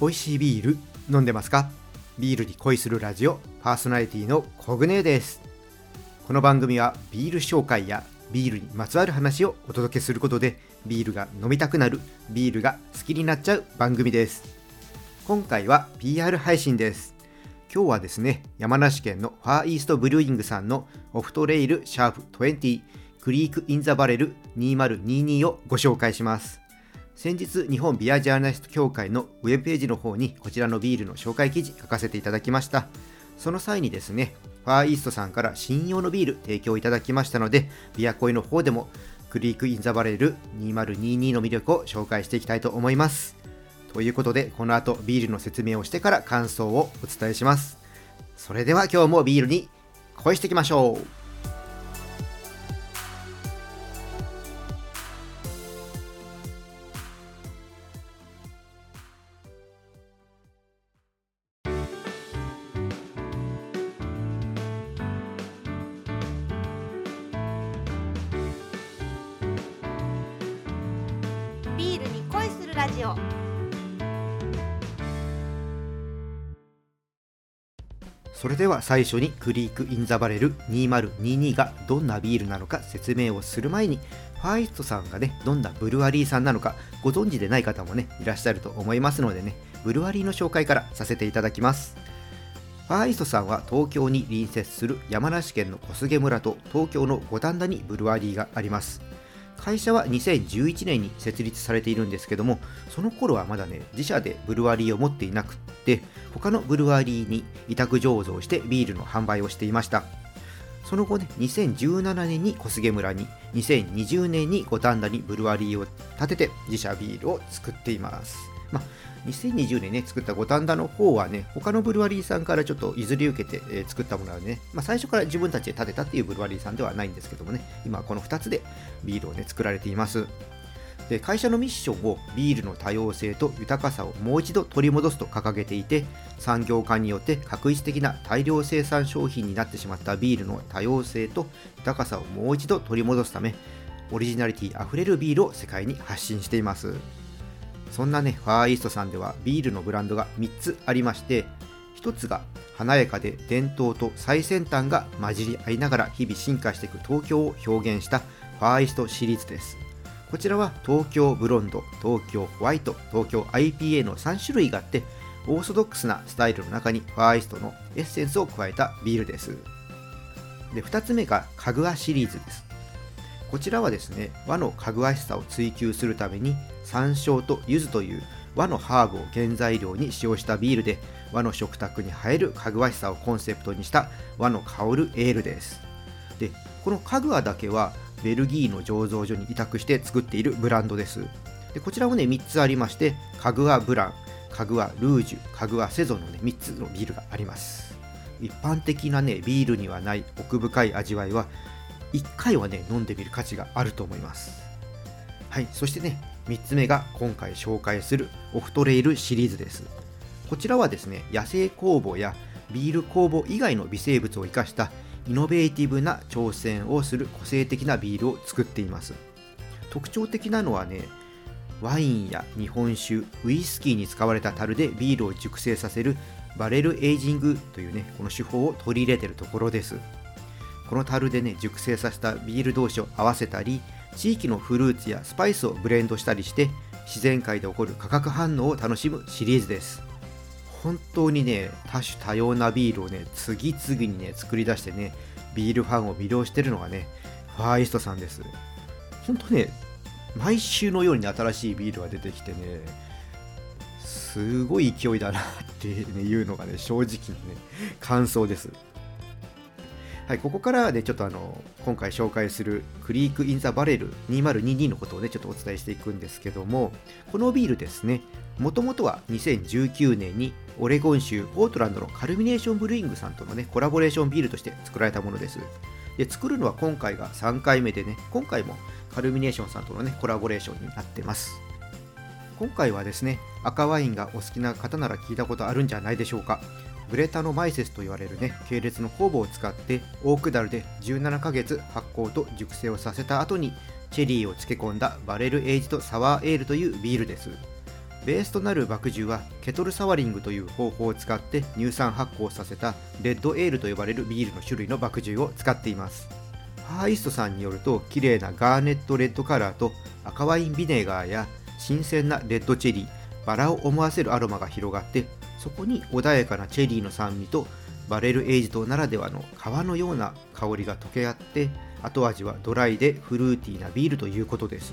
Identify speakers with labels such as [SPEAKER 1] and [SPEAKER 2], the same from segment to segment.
[SPEAKER 1] 美味しいビール飲んでますか？ビールに恋するラジオパーソナリティのコグネです。この番組はビール紹介やビールにまつわる話をお届けすることでビールが飲みたくなるビールが好きになっちゃう番組です。今回は PR 配信です。今日はですね山梨県のファーイーストブルーイングさんのオフトレイルシャープ20クリークインザバレル2022をご紹介します。先日日本ビアジャーナリスト協会のウェブページの方にこちらのビールの紹介記事書かせていただきました。その際にですねファーイーストさんから新用のビール提供いただきましたのでビアコイの方でもクリークインザバレル2022の魅力を紹介していきたいと思います。ということでこの後ビールの説明をしてから感想をお伝えします。それでは今日もビールに恋していきましょう。
[SPEAKER 2] ラジオ。
[SPEAKER 1] それでは最初にクリークインザバレル2022がどんなビールなのか説明をする前にファイストさんがねどんなブルワリーさんなのかご存知でない方もねいらっしゃると思いますのでねブルワリーの紹介からさせていただきます。ファーイストさんは東京に隣接する山梨県の小菅村と東京の五反田にブルワリーがあります。会社は2011年に設立されているんですけどもその頃はまだね自社でブルワリーを持っていなくって他のブルワリーに委託醸造してビールの販売をしていました。その後ね2017年に小菅村に2020年に五反田にブルワリーを建てて自社ビールを作っています。まあ2020年ね作った五反田の方はね他のブルワリーさんからちょっと譲り受けて、えー作ったものはね、まあ、最初から自分たちで建てたっていうブルワリーさんではないんですけどもね今この2つでビールをね作られています。で会社のミッションをビールの多様性と豊かさをもう一度取り戻すと掲げていて産業化によって確実的な大量生産商品になってしまったビールの多様性と豊かさをもう一度取り戻すためオリジナリティあふれるビールを世界に発信しています。そんなねファーイーストさんではビールのブランドが3つありまして1つが華やかで伝統と最先端が混じり合いながら日々進化していく東京を表現したファーイーストシリーズです。こちらは東京ブロンド、東京ホワイト、東京 IPA の3種類があってオーソドックスなスタイルの中にファーイーストのエッセンスを加えたビールです。で2つ目がかぐわシリーズです。こちらはですね和のかぐわしさを追求するために山椒と柚子という和のハーブを原材料に使用したビールで和の食卓に映えるかぐわしさをコンセプトにした和の香るエールです。でこのかぐわだけはベルギーの醸造所に委託して作っているブランドです。でこちらもね3つありましてかぐわブランかぐわルージュかぐわセゾンのね3つのビールがあります。一般的なねビールにはない奥深い味わいは1回はね飲んでみる価値があると思います。はいそしてね3つ目が今回紹介するオフトレイルシリーズです。こちらはですね野生酵母やビール酵母以外の微生物を生かしたイノベーティブな挑戦をする個性的なビールを作っています。特徴的なのはねワインや日本酒ウイスキーに使われた樽でビールを熟成させるバレルエイジングというねこの手法を取り入れているところです。この樽でね熟成させたビール同士を合わせたり地域のフルーツやスパイスをブレンドしたりして自然界で起こる化学反応を楽しむシリーズです。本当にね多種多様なビールをね次々にね作り出してねビールファンを魅了してるのがねファーイストさんです。本当ね毎週のように新しいビールが出てきてねすごい勢いだなっていうのがね正直なね感想です。はい、ここからね、ちょっとあの、今回紹介するクリーク・イン・ザ・バレル2022のことをね、ちょっとお伝えしていくんですけども、このビールですね、もともとは2019年にオレゴン州ポートランドのカルミネーションブルーイングさんとのね、コラボレーションビールとして作られたものです。で、作るのは今回が3回目でね、今回もカルミネーションさんとのね、コラボレーションになってます。今回はですね、赤ワインがお好きな方なら聞いたことあるんじゃないでしょうか。ブレタノマイセスと言われるね系列の酵母を使ってオークダルで17ヶ月発酵と熟成をさせた後にチェリーを漬け込んだバレルエイジとサワーエールというビールです。ベースとなる麦汁はケトルサワリングという方法を使って乳酸発酵させたレッドエールと呼ばれるビールの種類の麦汁を使っています。ファーイストさんによると綺麗なガーネットレッドカラーと赤ワインビネガーや新鮮なレッドチェリーバラを思わせるアロマが広がってそこに穏やかなチェリーの酸味とバレルエイジドならではの皮のような香りが溶け合って後味はドライでフルーティーなビールということです。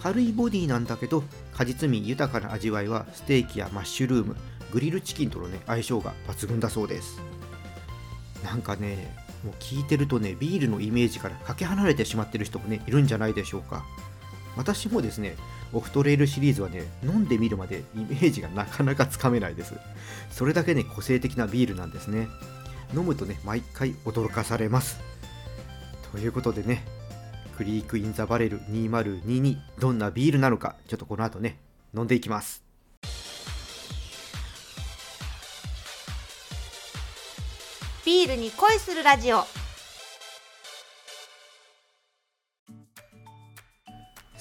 [SPEAKER 1] 軽いボディなんだけど果実味豊かな味わいはステーキやマッシュルームグリルチキンとのね相性が抜群だそうです。なんかねもう聞いてるとねビールのイメージからかけ離れてしまってる人もねいるんじゃないでしょうか。私もですねオフトレイルシリーズはね飲んでみるまでイメージがなかなかつかめないです。それだけね個性的なビールなんですね。飲むとね毎回驚かされます。ということでねクリーク・イン・ザ・バレル2022どんなビールなのかちょっとこの後ね飲んでいきます。
[SPEAKER 2] ビールに恋するラジオ。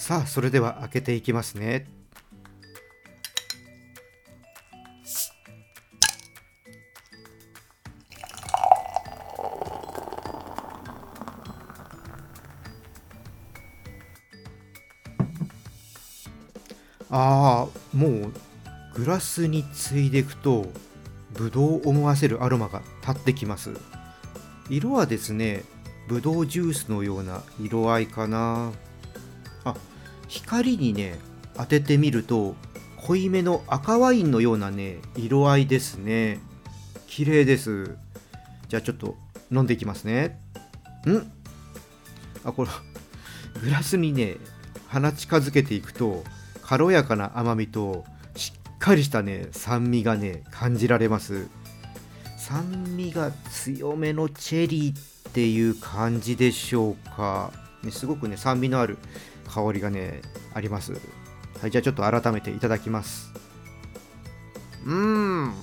[SPEAKER 1] さあそれでは開けていきますね。ああもうグラスについでいくとぶどうを思わせるアロマが立ってきます。色はですねぶどうジュースのような色合いかな。あ光にね当ててみると濃いめの赤ワインのようなね色合いですね。綺麗です。じゃあちょっと飲んでいきますね。ん。あこれグラスにね鼻近づけていくと軽やかな甘みとしっかりしたね酸味がね感じられます。酸味が強めのチェリーっていう感じでしょうか、ね、すごくね酸味のある香りがねあります。はいじゃあちょっと改めていただきます。うーん。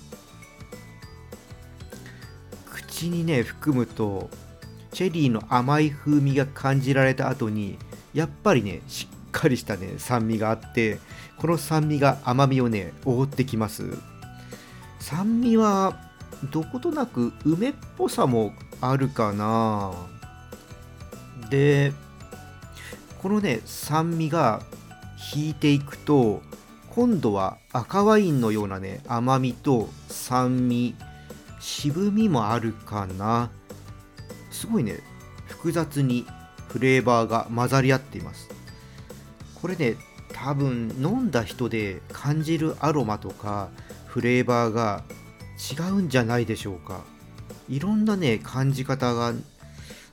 [SPEAKER 1] 口にね含むとチェリーの甘い風味が感じられた後にやっぱりねしっかりしたね酸味があってこの酸味が甘みをね覆ってきます。酸味はどことなく梅っぽさもあるかな。でこのね酸味が引いていくと今度は赤ワインのようなね甘みと酸味渋みもあるかな。すごいね複雑にフレーバーが混ざり合っています。これね多分飲んだ人で感じるアロマとかフレーバーが違うんじゃないでしょうか。いろんなね感じ方が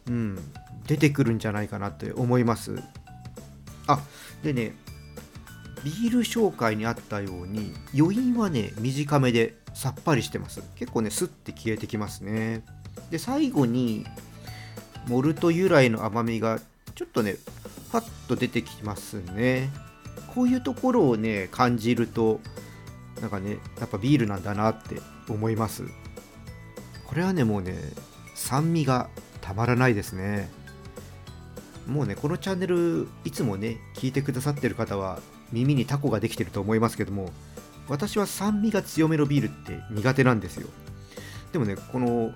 [SPEAKER 1] うん出てくるんじゃないかなって思います。あでねビール紹介にあったように余韻はね短めでさっぱりしてます。結構ねスッて消えてきますね。で最後にモルト由来の甘みがちょっとねパッと出てきますね。こういうところをね感じるとなんかねやっぱビールなんだなって思います。これはねもうね酸味がたまらないですね。もうねこのチャンネルいつもね聞いてくださってる方は耳にタコができてると思いますけども私は酸味が強めのビールって苦手なんですよ。でもねこの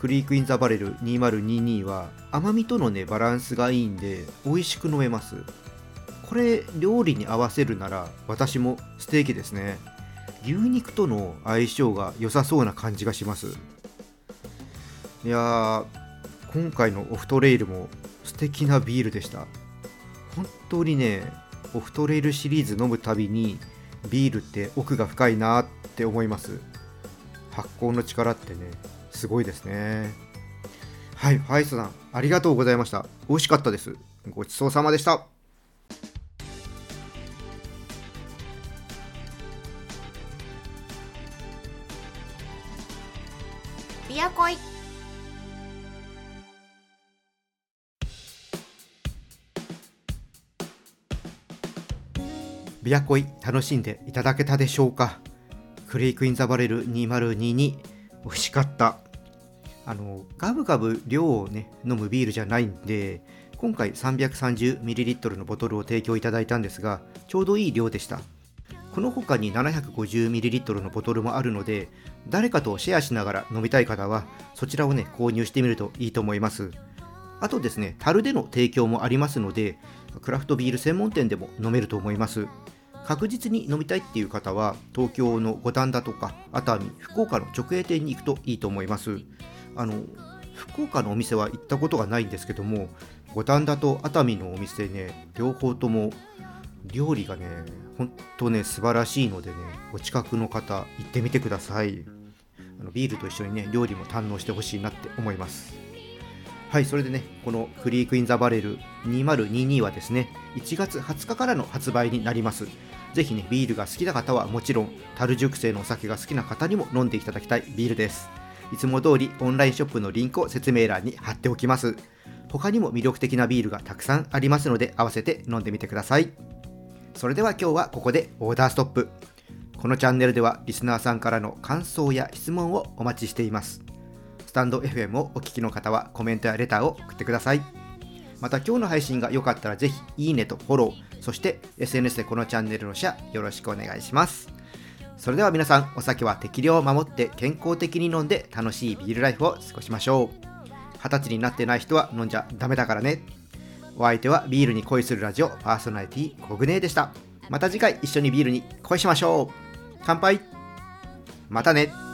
[SPEAKER 1] クリークインザバレル2022は甘みとのねバランスがいいんで美味しく飲めます。これ料理に合わせるなら私もステーキですね。牛肉との相性が良さそうな感じがします。いやー今回のオフトレイルも素敵なビールでした。本当にねオフトレイルシリーズ飲むたびにビールって奥が深いなって思います。発酵の力ってねすごいですね。はいファイストさんありがとうございました。美味しかったです。ごちそうさまでした。
[SPEAKER 2] ビアコイ。
[SPEAKER 1] ビアコイ楽しんでいただけたでしょうか？クリークインザバレル2022美味しかった。あのガブガブ量をね飲むビールじゃないんで今回 330ml のボトルを提供いただいたんですがちょうどいい量でした。この他に 750ml のボトルもあるので誰かとシェアしながら飲みたい方はそちらをね購入してみるといいと思います。あとですね樽での提供もありますのでクラフトビール専門店でも飲めると思います。確実に飲みたいっていう方は東京の五反田とか熱海福岡の直営店に行くといいと思います。あの福岡のお店は行ったことがないんですけども五反田と熱海のお店ね両方とも料理がねほんとね素晴らしいのでねお近くの方行ってみてください。あのビールと一緒にね料理も堪能してほしいなって思います。はいそれでねこのクリークインザバレル2022はですね1月20日からの発売になります。ぜひねビールが好きな方はもちろん樽熟成のお酒が好きな方にも飲んでいただきたいビールです。いつも通りオンラインショップのリンクを説明欄に貼っておきます。他にも魅力的なビールがたくさんありますので合わせて飲んでみてください。それでは今日はここでオーダーストップ。このチャンネルではリスナーさんからの感想や質問をお待ちしています。タンド FM をお聞きの方はコメントやレターを送ってください。また今日の配信が良かったらぜひいいねとフォローそして SNS でこのチャンネルのシェアよろしくお願いします。それでは皆さんお酒は適量を守って健康的に飲んで楽しいビールライフを過ごしましょう。二十歳になってない人は飲んじゃダメだからね。お相手はビールに恋するラジオパーソナリティコグネでした。また次回一緒にビールに恋しましょう。乾杯。またね。